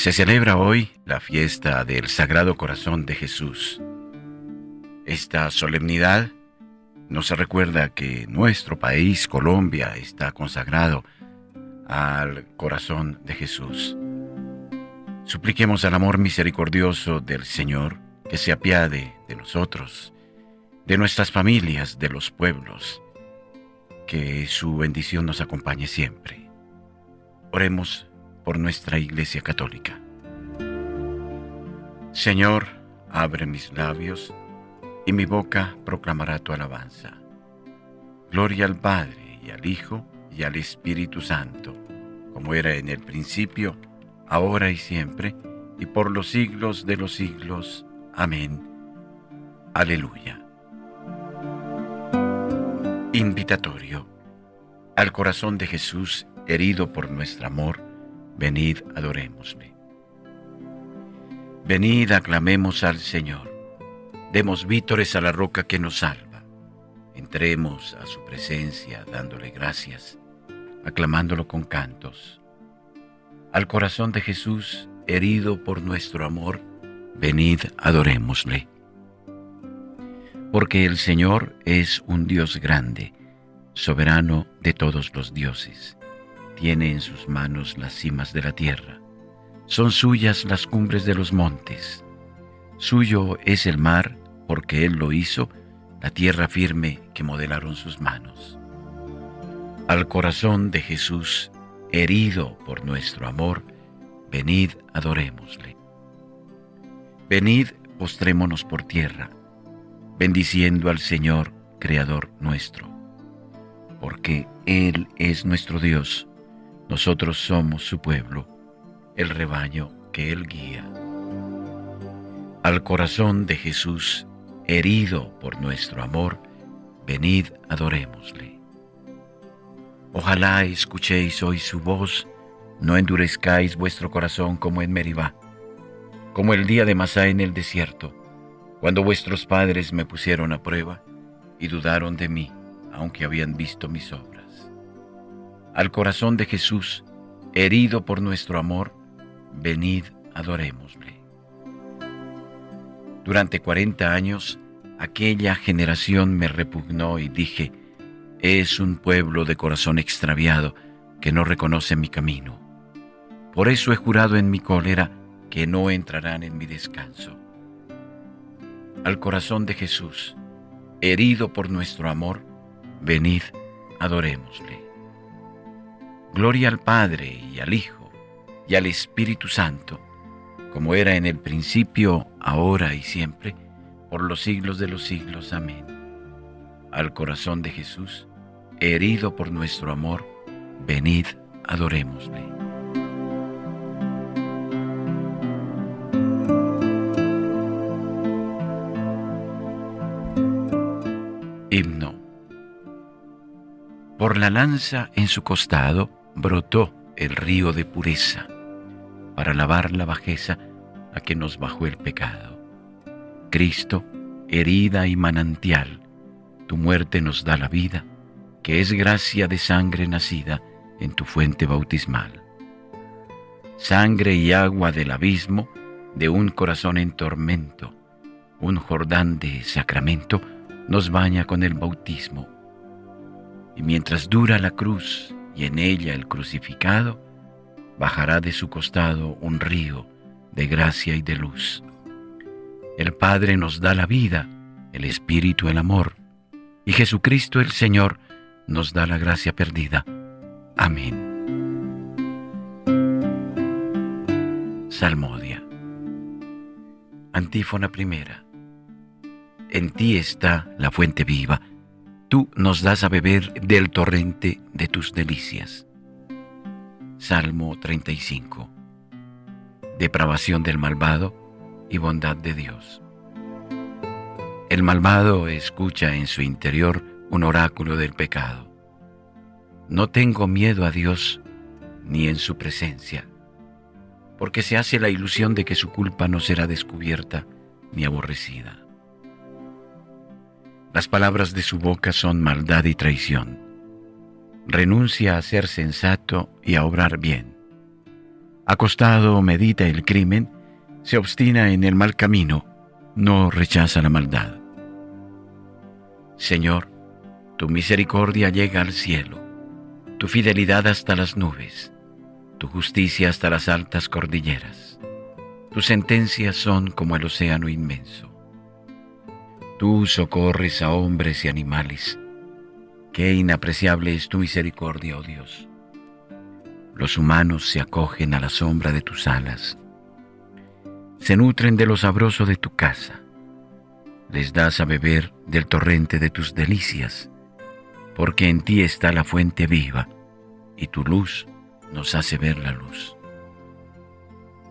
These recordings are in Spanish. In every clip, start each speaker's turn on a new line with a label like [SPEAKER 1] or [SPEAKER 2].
[SPEAKER 1] Se celebra hoy la fiesta del Sagrado Corazón de Jesús. Esta solemnidad nos recuerda que nuestro país, Colombia, está consagrado al corazón de Jesús. Supliquemos al amor misericordioso del Señor que se apiade de nosotros, de nuestras familias, de los pueblos, que su bendición nos acompañe siempre. Oremos por nuestra Iglesia Católica. Señor, abre mis labios y mi boca proclamará tu alabanza. Gloria al Padre y al Hijo y al Espíritu Santo, como era en el principio, ahora y siempre, y por los siglos de los siglos. Amén. Aleluya. Invitatorio. Al corazón de Jesús, herido por nuestro amor, venid adorémosle. Venid aclamemos al Señor, demos vítores a la roca que nos salva, entremos a su presencia dándole gracias, aclamándolo con cantos. Al corazón de Jesús, herido por nuestro amor, venid adorémosle. Porque el Señor es un Dios grande, soberano de todos los dioses tiene en sus manos las cimas de la tierra. Son suyas las cumbres de los montes. Suyo es el mar, porque Él lo hizo, la tierra firme que modelaron sus manos. Al corazón de Jesús, herido por nuestro amor, venid adorémosle. Venid, postrémonos por tierra, bendiciendo al Señor, Creador nuestro, porque Él es nuestro Dios nosotros somos su pueblo, el rebaño que Él guía. Al corazón de Jesús, herido por nuestro amor, venid adorémosle. Ojalá escuchéis hoy su voz, no endurezcáis vuestro corazón como en Meribá, como el día de Masá en el desierto, cuando vuestros padres me pusieron a prueba y dudaron de mí, aunque habían visto mis obras al corazón de Jesús, herido por nuestro amor, venid, adorémosle. Durante cuarenta años, aquella generación me repugnó y dije, es un pueblo de corazón extraviado que no reconoce mi camino. Por eso he jurado en mi cólera que no entrarán en mi descanso. Al corazón de Jesús, herido por nuestro amor, venid, adorémosle. Gloria al Padre y al Hijo y al Espíritu Santo, como era en el principio, ahora y siempre, por los siglos de los siglos. Amén. Al corazón de Jesús, herido por nuestro amor, venid, adorémosle. Himno. Por la lanza en su costado, brotó el río de pureza para lavar la bajeza a que nos bajó el pecado. Cristo, herida y manantial, tu muerte nos da la vida, que es gracia de sangre nacida en tu fuente bautismal. Sangre y agua del abismo de un corazón en tormento, un Jordán de sacramento nos baña con el bautismo. Y mientras dura la cruz y en ella el crucificado, bajará de su costado un río de gracia y de luz. El Padre nos da la vida, el Espíritu el amor, y Jesucristo el Señor nos da la gracia perdida. Amén. Salmodia. Antífona primera. En ti está la fuente viva tú nos das a beber del torrente de tus delicias. Salmo 35. Depravación del malvado y bondad de Dios. El malvado escucha en su interior un oráculo del pecado. No tengo miedo a Dios ni en su presencia, porque se hace la ilusión de que su culpa no será descubierta ni aborrecida. Las palabras de su boca son maldad y traición. Renuncia a ser sensato y a obrar bien. Acostado medita el crimen, se obstina en el mal camino, no rechaza la maldad. Señor, tu misericordia llega al cielo, tu fidelidad hasta las nubes, tu justicia hasta las altas cordilleras. Tus sentencias son como el océano inmenso. Tú socorres a hombres y animales. Qué inapreciable es tu misericordia, oh Dios. Los humanos se acogen a la sombra de tus alas. Se nutren de lo sabroso de tu casa. Les das a beber del torrente de tus delicias, porque en ti está la fuente viva, y tu luz nos hace ver la luz.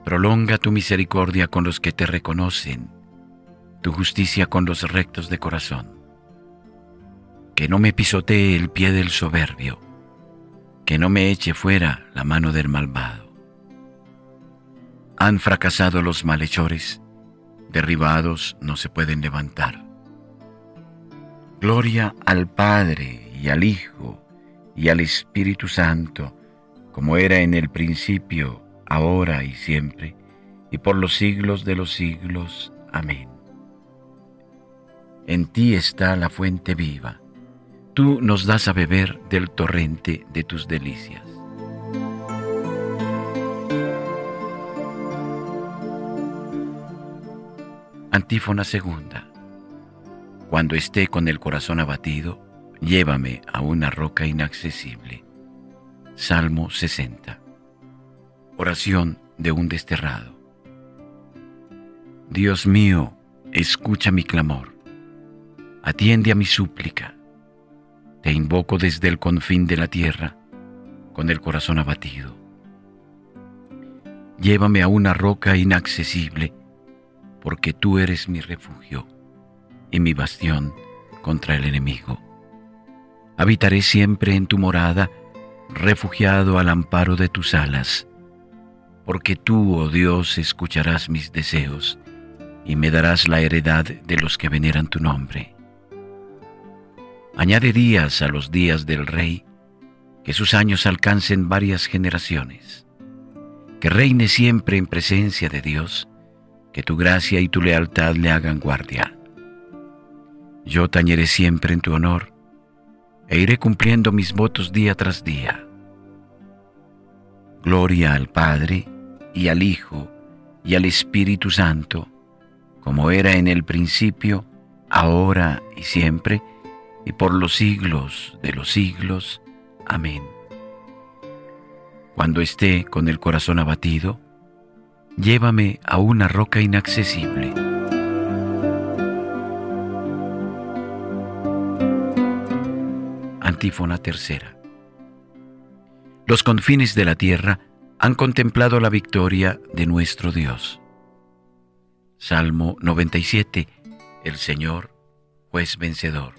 [SPEAKER 1] Prolonga tu misericordia con los que te reconocen, tu justicia con los rectos de corazón. Que no me pisotee el pie del soberbio, que no me eche fuera la mano del malvado. Han fracasado los malhechores, derribados no se pueden levantar. Gloria al Padre y al Hijo y al Espíritu Santo, como era en el principio, ahora y siempre, y por los siglos de los siglos. Amén. En ti está la fuente viva. Tú nos das a beber del torrente de tus delicias. Antífona segunda. Cuando esté con el corazón abatido, llévame a una roca inaccesible. Salmo 60. Oración de un desterrado. Dios mío, escucha mi clamor. Atiende a mi súplica. Te invoco desde el confín de la tierra, con el corazón abatido. Llévame a una roca inaccesible, porque tú eres mi refugio y mi bastión contra el enemigo. Habitaré siempre en tu morada, refugiado al amparo de tus alas porque tú, oh Dios, escucharás mis deseos y me darás la heredad de los que veneran tu nombre. Añade días a los días del rey, que sus años alcancen varias generaciones, que reine siempre en presencia de Dios, que tu gracia y tu lealtad le hagan guardia. Yo tañeré siempre en tu honor, e iré cumpliendo mis votos día tras día. Gloria al Padre, y al Hijo y al Espíritu Santo, como era en el principio, ahora y siempre, y por los siglos de los siglos. Amén. Cuando esté con el corazón abatido, llévame a una roca inaccesible. Antífona tercera. Los confines de la tierra han contemplado la victoria de nuestro Dios. Salmo 97. El Señor, juez vencedor.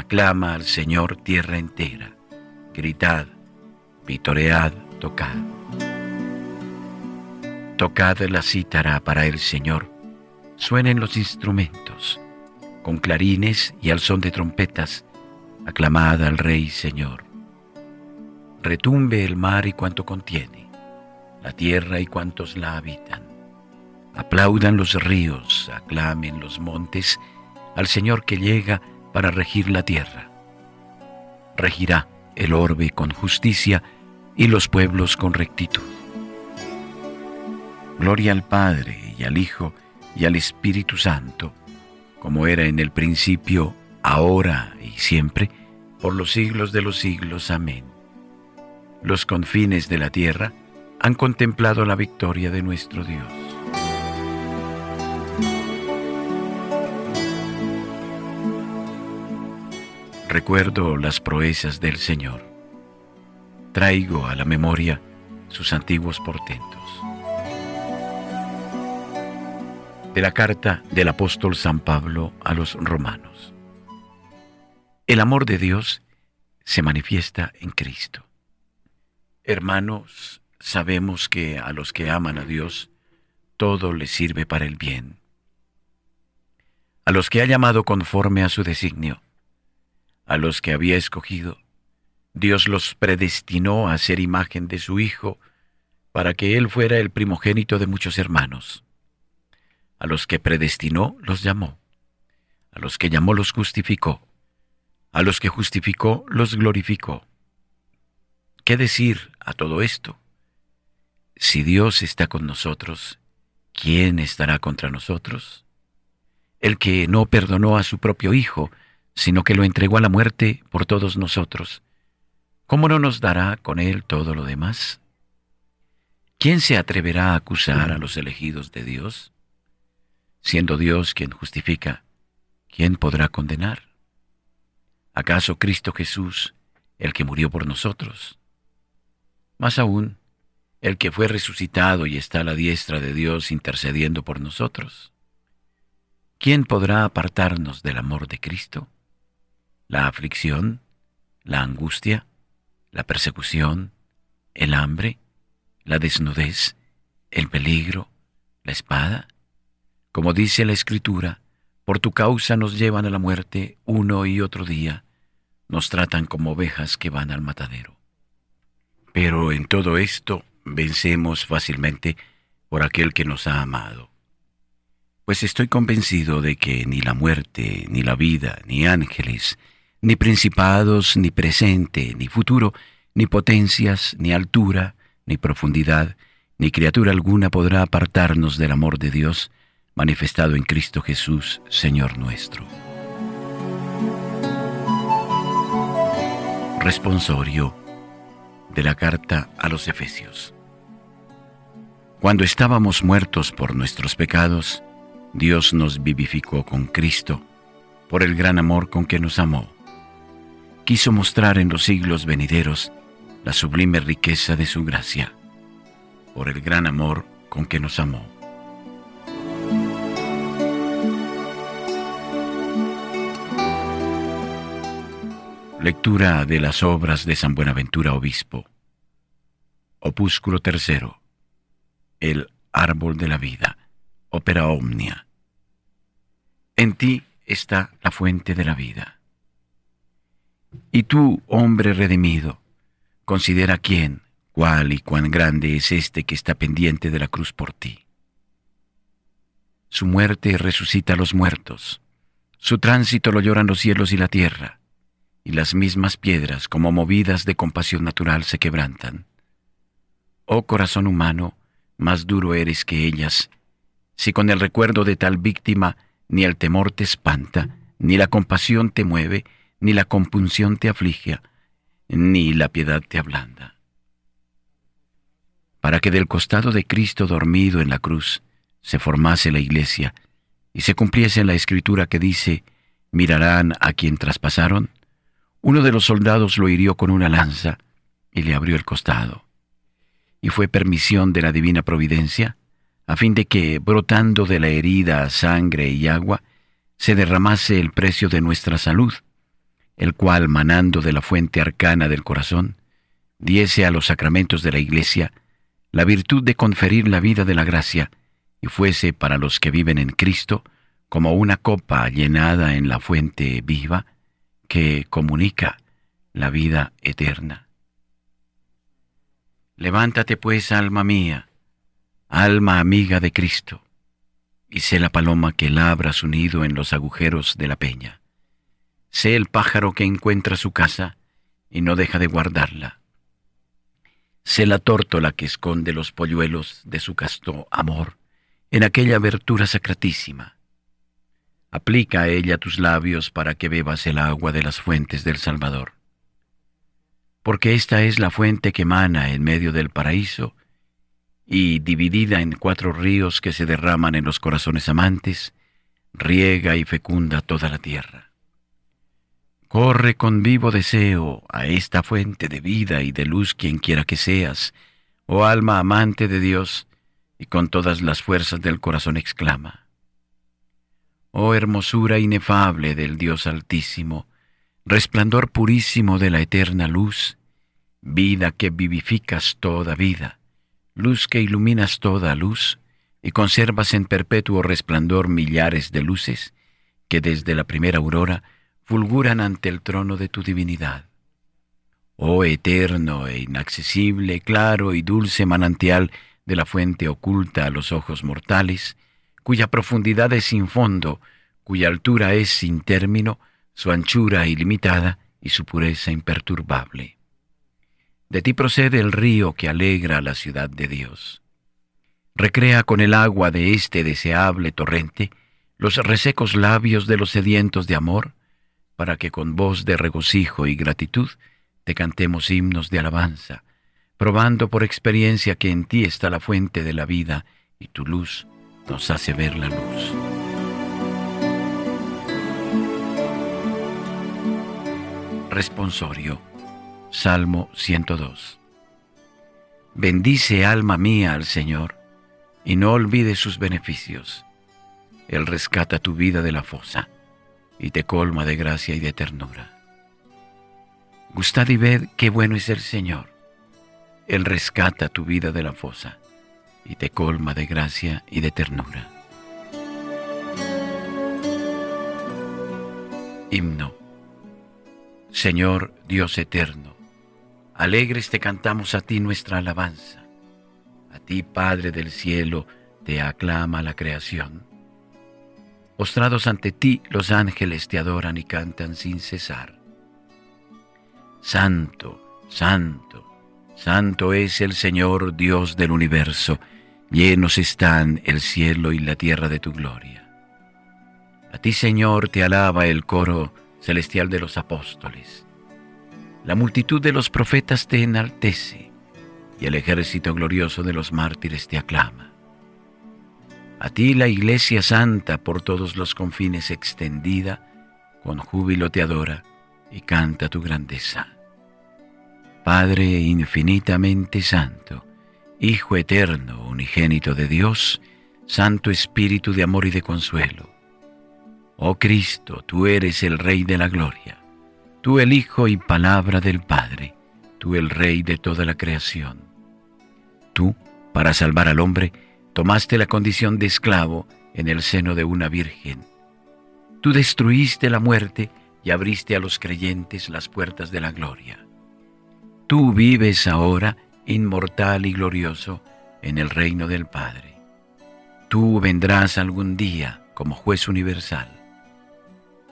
[SPEAKER 1] Aclama al Señor tierra entera, gritad, vitoread, tocad. Tocad la cítara para el Señor, suenen los instrumentos, con clarines y al son de trompetas, aclamad al Rey Señor. Retumbe el mar y cuanto contiene la tierra y cuantos la habitan. Aplaudan los ríos, aclamen los montes al Señor que llega para regir la tierra. Regirá el orbe con justicia y los pueblos con rectitud. Gloria al Padre y al Hijo y al Espíritu Santo, como era en el principio, ahora y siempre, por los siglos de los siglos. Amén. Los confines de la tierra han contemplado la victoria de nuestro Dios. Recuerdo las proezas del Señor. Traigo a la memoria sus antiguos portentos. de la carta del apóstol San Pablo a los romanos. El amor de Dios se manifiesta en Cristo. Hermanos, sabemos que a los que aman a Dios, todo les sirve para el bien. A los que ha llamado conforme a su designio, a los que había escogido, Dios los predestinó a ser imagen de su Hijo, para que Él fuera el primogénito de muchos hermanos. A los que predestinó los llamó. A los que llamó los justificó. A los que justificó los glorificó. ¿Qué decir a todo esto? Si Dios está con nosotros, ¿quién estará contra nosotros? El que no perdonó a su propio Hijo, sino que lo entregó a la muerte por todos nosotros, ¿cómo no nos dará con él todo lo demás? ¿Quién se atreverá a acusar a los elegidos de Dios? Siendo Dios quien justifica, ¿quién podrá condenar? ¿Acaso Cristo Jesús, el que murió por nosotros? Más aún, el que fue resucitado y está a la diestra de Dios intercediendo por nosotros. ¿Quién podrá apartarnos del amor de Cristo? ¿La aflicción? ¿La angustia? ¿La persecución? ¿El hambre? ¿La desnudez? ¿El peligro? ¿La espada? Como dice la Escritura, por tu causa nos llevan a la muerte uno y otro día, nos tratan como ovejas que van al matadero. Pero en todo esto vencemos fácilmente por aquel que nos ha amado. Pues estoy convencido de que ni la muerte, ni la vida, ni ángeles, ni principados, ni presente, ni futuro, ni potencias, ni altura, ni profundidad, ni criatura alguna podrá apartarnos del amor de Dios, manifestado en Cristo Jesús, Señor nuestro. Responsorio de la carta a los Efesios. Cuando estábamos muertos por nuestros pecados, Dios nos vivificó con Cristo, por el gran amor con que nos amó. Quiso mostrar en los siglos venideros la sublime riqueza de su gracia, por el gran amor con que nos amó. Lectura de las obras de San Buenaventura Obispo. Opúsculo tercero. El árbol de la vida. Ópera omnia. En ti está la fuente de la vida. Y tú, hombre redimido, considera quién, cuál y cuán grande es este que está pendiente de la cruz por ti. Su muerte resucita a los muertos, su tránsito lo lloran los cielos y la tierra y las mismas piedras, como movidas de compasión natural, se quebrantan. Oh corazón humano, más duro eres que ellas, si con el recuerdo de tal víctima ni el temor te espanta, ni la compasión te mueve, ni la compunción te aflige, ni la piedad te ablanda. Para que del costado de Cristo dormido en la cruz se formase la iglesia y se cumpliese la escritura que dice, mirarán a quien traspasaron, uno de los soldados lo hirió con una lanza y le abrió el costado. Y fue permisión de la divina providencia, a fin de que, brotando de la herida sangre y agua, se derramase el precio de nuestra salud, el cual, manando de la fuente arcana del corazón, diese a los sacramentos de la Iglesia la virtud de conferir la vida de la gracia, y fuese para los que viven en Cristo como una copa llenada en la fuente viva, que comunica la vida eterna. Levántate pues, alma mía, alma amiga de Cristo, y sé la paloma que labra su nido en los agujeros de la peña. Sé el pájaro que encuentra su casa y no deja de guardarla. Sé la tórtola que esconde los polluelos de su casto amor en aquella abertura sacratísima Aplica a ella tus labios para que bebas el agua de las fuentes del Salvador. Porque esta es la fuente que emana en medio del paraíso y, dividida en cuatro ríos que se derraman en los corazones amantes, riega y fecunda toda la tierra. Corre con vivo deseo a esta fuente de vida y de luz quien quiera que seas, oh alma amante de Dios, y con todas las fuerzas del corazón exclama, Oh hermosura inefable del Dios Altísimo, resplandor purísimo de la eterna luz, vida que vivificas toda vida, luz que iluminas toda luz, y conservas en perpetuo resplandor millares de luces que desde la primera aurora fulguran ante el trono de tu divinidad. Oh eterno e inaccesible, claro y dulce manantial de la fuente oculta a los ojos mortales, cuya profundidad es sin fondo, cuya altura es sin término, su anchura ilimitada y su pureza imperturbable. De ti procede el río que alegra la ciudad de Dios. Recrea con el agua de este deseable torrente los resecos labios de los sedientos de amor, para que con voz de regocijo y gratitud te cantemos himnos de alabanza, probando por experiencia que en ti está la fuente de la vida y tu luz nos hace ver la luz. Responsorio Salmo 102 Bendice alma mía al Señor, y no olvides sus beneficios. Él rescata tu vida de la fosa, y te colma de gracia y de ternura. Gustad y ved qué bueno es el Señor. Él rescata tu vida de la fosa, y te colma de gracia y de ternura. Himno Señor Dios eterno, Alegres te cantamos a ti nuestra alabanza. A ti, Padre del cielo, te aclama la creación. Postrados ante ti, los ángeles te adoran y cantan sin cesar. Santo, santo, santo es el Señor Dios del universo, llenos están el cielo y la tierra de tu gloria. A ti, Señor, te alaba el coro celestial de los apóstoles la multitud de los profetas te enaltece y el ejército glorioso de los mártires te aclama. A ti la Iglesia Santa por todos los confines extendida, con júbilo te adora y canta tu grandeza. Padre infinitamente santo, Hijo eterno, unigénito de Dios, Santo Espíritu de amor y de consuelo. Oh Cristo, tú eres el Rey de la Gloria tú el Hijo y palabra del Padre, tú el Rey de toda la creación. Tú, para salvar al hombre, tomaste la condición de esclavo en el seno de una virgen. Tú destruiste la muerte y abriste a los creyentes las puertas de la gloria. Tú vives ahora, inmortal y glorioso, en el reino del Padre. Tú vendrás algún día como juez universal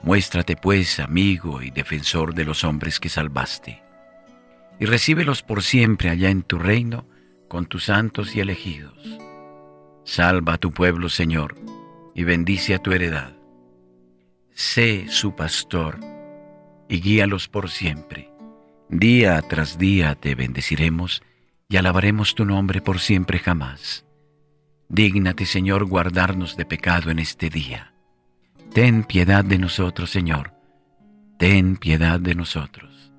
[SPEAKER 1] Muéstrate pues amigo y defensor de los hombres que salvaste, y recíbelos por siempre allá en tu reino con tus santos y elegidos. Salva a tu pueblo, Señor, y bendice a tu heredad. Sé su pastor y guíalos por siempre. Día tras día te bendeciremos y alabaremos tu nombre por siempre jamás. Dígnate, Señor, guardarnos de pecado en este día Ten piedad de nosotros, Señor. Ten piedad de nosotros.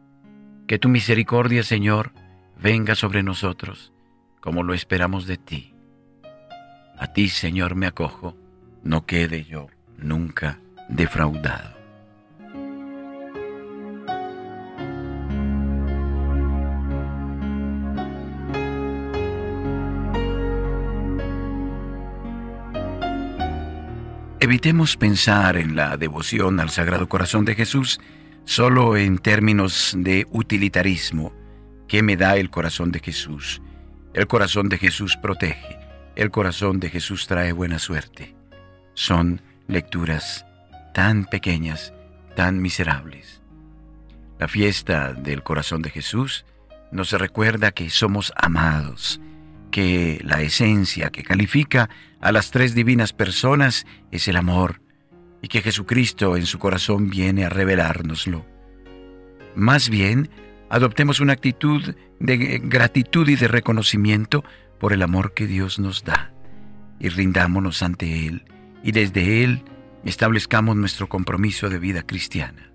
[SPEAKER 1] Que tu misericordia, Señor, venga sobre nosotros, como lo esperamos de ti. A ti, Señor, me acojo, no quede yo nunca defraudado. Evitemos pensar en la devoción al Sagrado Corazón de Jesús solo en términos de utilitarismo. ¿Qué me da el corazón de Jesús? El corazón de Jesús protege. El corazón de Jesús trae buena suerte. Son lecturas tan pequeñas, tan miserables. La fiesta del corazón de Jesús nos recuerda que somos amados, que la esencia que califica a las tres divinas personas es el amor y que Jesucristo en su corazón viene a revelárnoslo. Más bien, adoptemos una actitud de gratitud y de reconocimiento por el amor que Dios nos da y rindámonos ante Él y desde Él establezcamos nuestro compromiso de vida cristiana.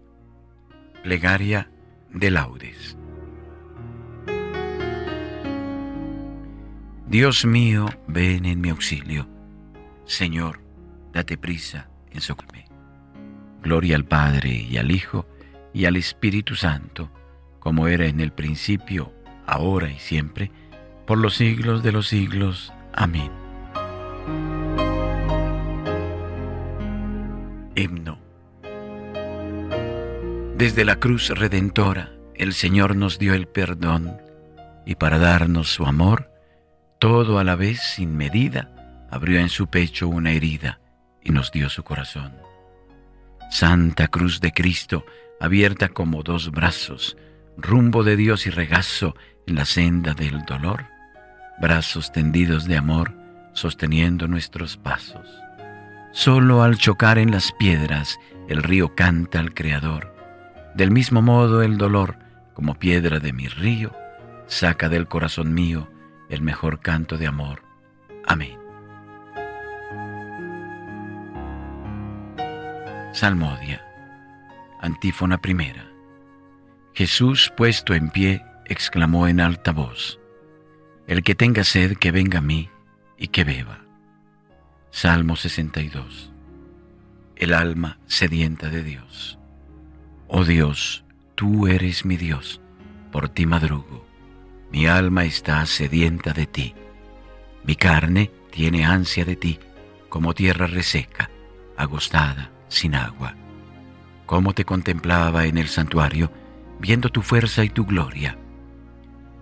[SPEAKER 1] Plegaria de laudes. Dios mío, ven en mi auxilio. Señor, date prisa en su Gloria al Padre y al Hijo y al Espíritu Santo, como era en el principio, ahora y siempre, por los siglos de los siglos. Amén. Himno. Desde la cruz redentora, el Señor nos dio el perdón, y para darnos su amor, todo a la vez sin medida, abrió en su pecho una herida y nos dio su corazón. Santa Cruz de Cristo, abierta como dos brazos, rumbo de Dios y regazo en la senda del dolor, brazos tendidos de amor sosteniendo nuestros pasos. Solo al chocar en las piedras el río canta al Creador. Del mismo modo el dolor, como piedra de mi río, saca del corazón mío el mejor canto de amor. Amén. Salmodia. Antífona primera. Jesús puesto en pie exclamó en alta voz, El que tenga sed que venga a mí y que beba. Salmo 62. El alma sedienta de Dios. Oh Dios, tú eres mi Dios, por ti madrugo. Mi alma está sedienta de ti. Mi carne tiene ansia de ti, como tierra reseca, agostada sin agua. Cómo te contemplaba en el santuario, viendo tu fuerza y tu gloria.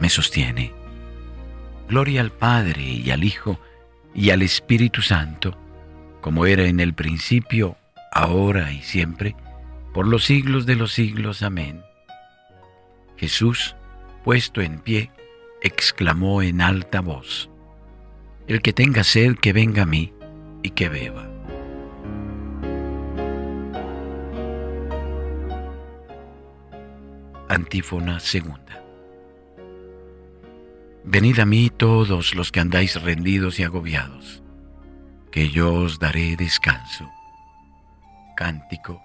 [SPEAKER 1] me sostiene. Gloria al Padre y al Hijo y al Espíritu Santo, como era en el principio, ahora y siempre, por los siglos de los siglos. Amén. Jesús, puesto en pie, exclamó en alta voz, El que tenga sed, que venga a mí y que beba. Antífona segunda. Venid a mí todos los que andáis rendidos y agobiados, que yo os daré descanso. Cántico,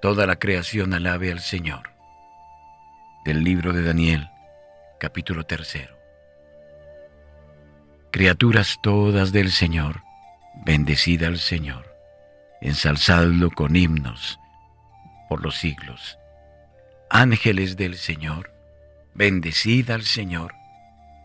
[SPEAKER 1] toda la creación alabe al Señor. Del libro de Daniel, capítulo tercero. Criaturas todas del Señor, bendecida al Señor, ensalzadlo con himnos por los siglos Ángeles del Señor, bendecida al Señor.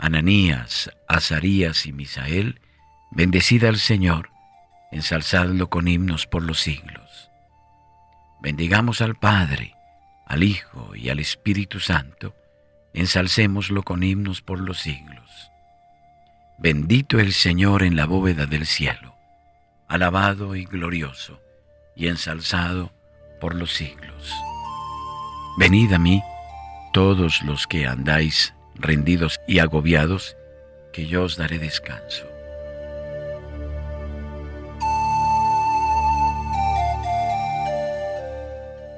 [SPEAKER 1] Ananías, Azarías y Misael, bendecida al Señor, ensalzadlo con himnos por los siglos. Bendigamos al Padre, al Hijo y al Espíritu Santo, ensalcémoslo con himnos por los siglos. Bendito el Señor en la bóveda del cielo, alabado y glorioso, y ensalzado por los siglos. Venid a mí, todos los que andáis rendidos y agobiados, que yo os daré descanso.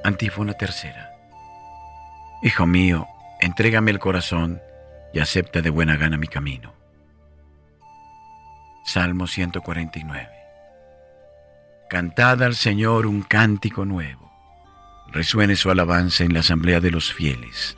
[SPEAKER 1] Antífona tercera. Hijo mío, entrégame el corazón y acepta de buena gana mi camino. Salmo 149. Cantad al Señor un cántico nuevo. Resuene su alabanza en la asamblea de los fieles.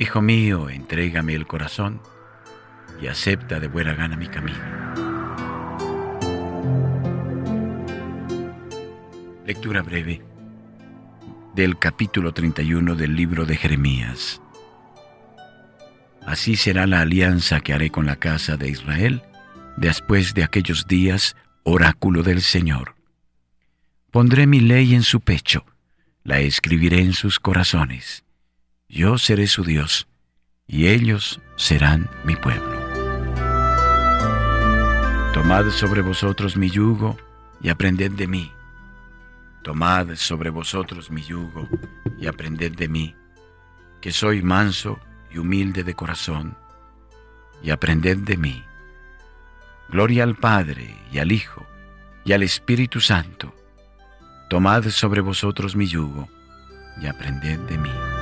[SPEAKER 1] Hijo mío, entrégame el corazón y acepta de buena gana mi camino. Lectura breve del capítulo 31 del libro de Jeremías. Así será la alianza que haré con la casa de Israel después de aquellos días, oráculo del Señor. Pondré mi ley en su pecho, la escribiré en sus corazones. Yo seré su Dios, y ellos serán mi pueblo. Tomad sobre vosotros mi yugo y aprended de mí Tomad sobre vosotros mi yugo y aprended de mí, que soy manso y humilde de corazón, y aprended de mí. Gloria al Padre y al Hijo y al Espíritu Santo. Tomad sobre vosotros mi yugo y aprended de mí.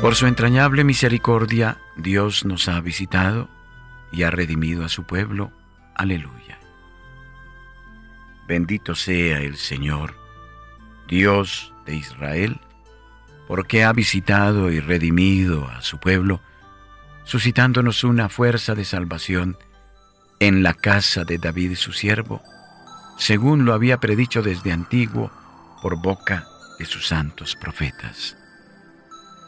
[SPEAKER 1] Por su entrañable misericordia, Dios nos ha visitado y ha redimido a su pueblo. Aleluya. Bendito sea el Señor, Dios de Israel, porque ha visitado y redimido a su pueblo, suscitándonos una fuerza de salvación en la casa de David su siervo, según lo había predicho desde antiguo por boca de sus santos profetas.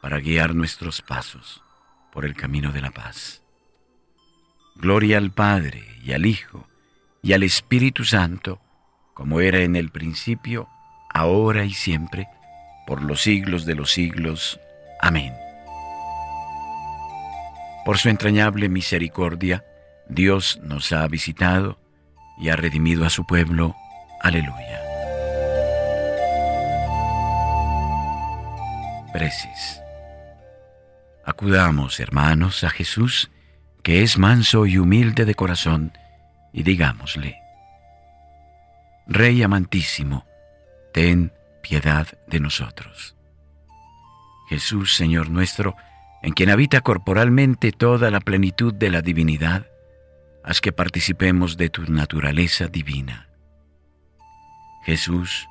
[SPEAKER 1] para guiar nuestros pasos por el camino de la paz. Gloria al Padre y al Hijo y al Espíritu Santo, como era en el principio, ahora y siempre, por los siglos de los siglos. Amén. Por su entrañable misericordia, Dios nos ha visitado y ha redimido a su pueblo. Aleluya. Preces. Acudamos, hermanos, a Jesús, que es manso y humilde de corazón, y digámosle, Rey amantísimo, ten piedad de nosotros. Jesús, Señor nuestro, en quien habita corporalmente toda la plenitud de la divinidad, haz que participemos de tu naturaleza divina. Jesús,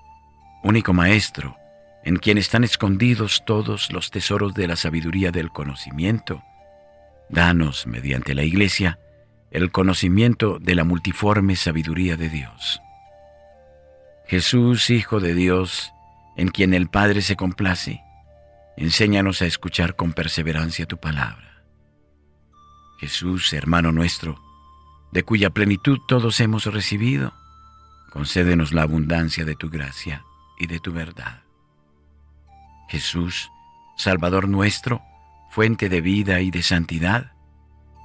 [SPEAKER 1] único Maestro, en quien están escondidos todos los tesoros de la sabiduría del conocimiento, danos, mediante la Iglesia, el conocimiento de la multiforme sabiduría de Dios. Jesús, Hijo de Dios, en quien el Padre se complace, enséñanos a escuchar con perseverancia tu palabra. Jesús, hermano nuestro, de cuya plenitud todos hemos recibido, concédenos la abundancia de tu gracia y de tu verdad. Jesús, Salvador nuestro, fuente de vida y de santidad,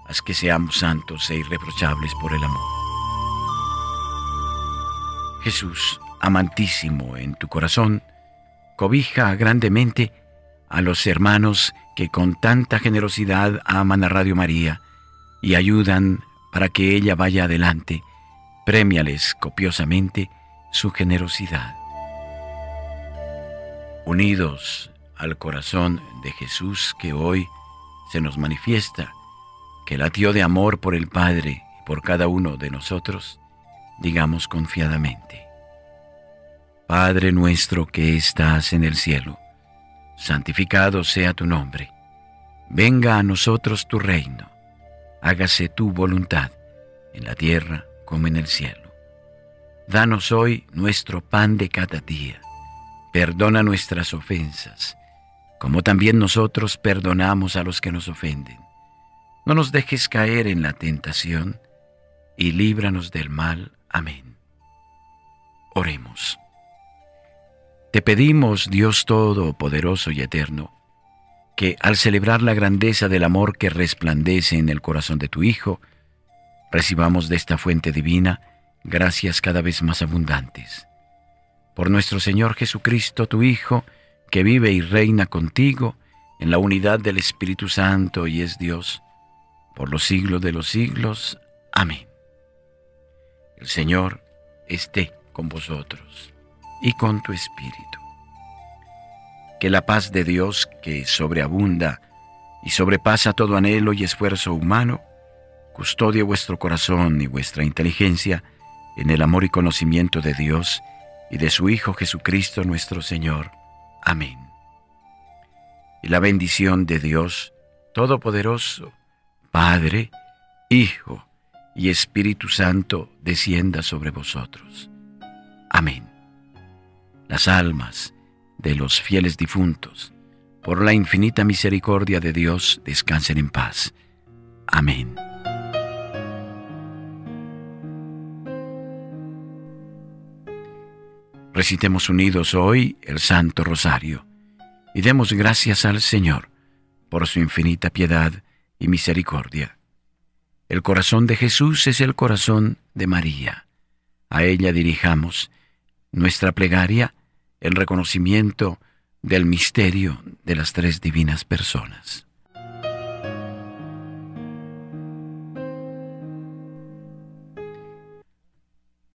[SPEAKER 1] haz que seamos santos e irreprochables por el amor. Jesús, amantísimo en tu corazón, cobija grandemente a los hermanos que con tanta generosidad aman a Radio María y ayudan para que ella vaya adelante, premiales copiosamente su generosidad. Unidos al corazón de Jesús que hoy se nos manifiesta, que latió de amor por el Padre y por cada uno de nosotros, digamos confiadamente, Padre nuestro que estás en el cielo, santificado sea tu nombre, venga a nosotros tu reino hágase tu voluntad, en la tierra como en el cielo. Danos hoy nuestro pan de cada día. Perdona nuestras ofensas, como también nosotros perdonamos a los que nos ofenden. No nos dejes caer en la tentación, y líbranos del mal. Amén. Oremos. Te pedimos, Dios Todopoderoso y Eterno, que al celebrar la grandeza del amor que resplandece en el corazón de tu Hijo, recibamos de esta fuente divina gracias cada vez más abundantes. Por nuestro Señor Jesucristo, tu Hijo, que vive y reina contigo en la unidad del Espíritu Santo y es Dios, por los siglos de los siglos. Amén. El Señor esté con vosotros y con tu Espíritu que la paz de Dios, que sobreabunda y sobrepasa todo anhelo y esfuerzo humano, custodie vuestro corazón y vuestra inteligencia en el amor y conocimiento de Dios y de su Hijo Jesucristo nuestro Señor. Amén. Y la bendición de Dios Todopoderoso, Padre, Hijo y Espíritu Santo, descienda sobre vosotros. Amén. Las almas de los fieles difuntos, por la infinita misericordia de Dios, descansen en paz. Amén. Recitemos unidos hoy el Santo Rosario y demos gracias al Señor por su infinita piedad y misericordia. El corazón de Jesús es el corazón de María. A ella dirijamos nuestra plegaria el reconocimiento del misterio de las tres divinas personas.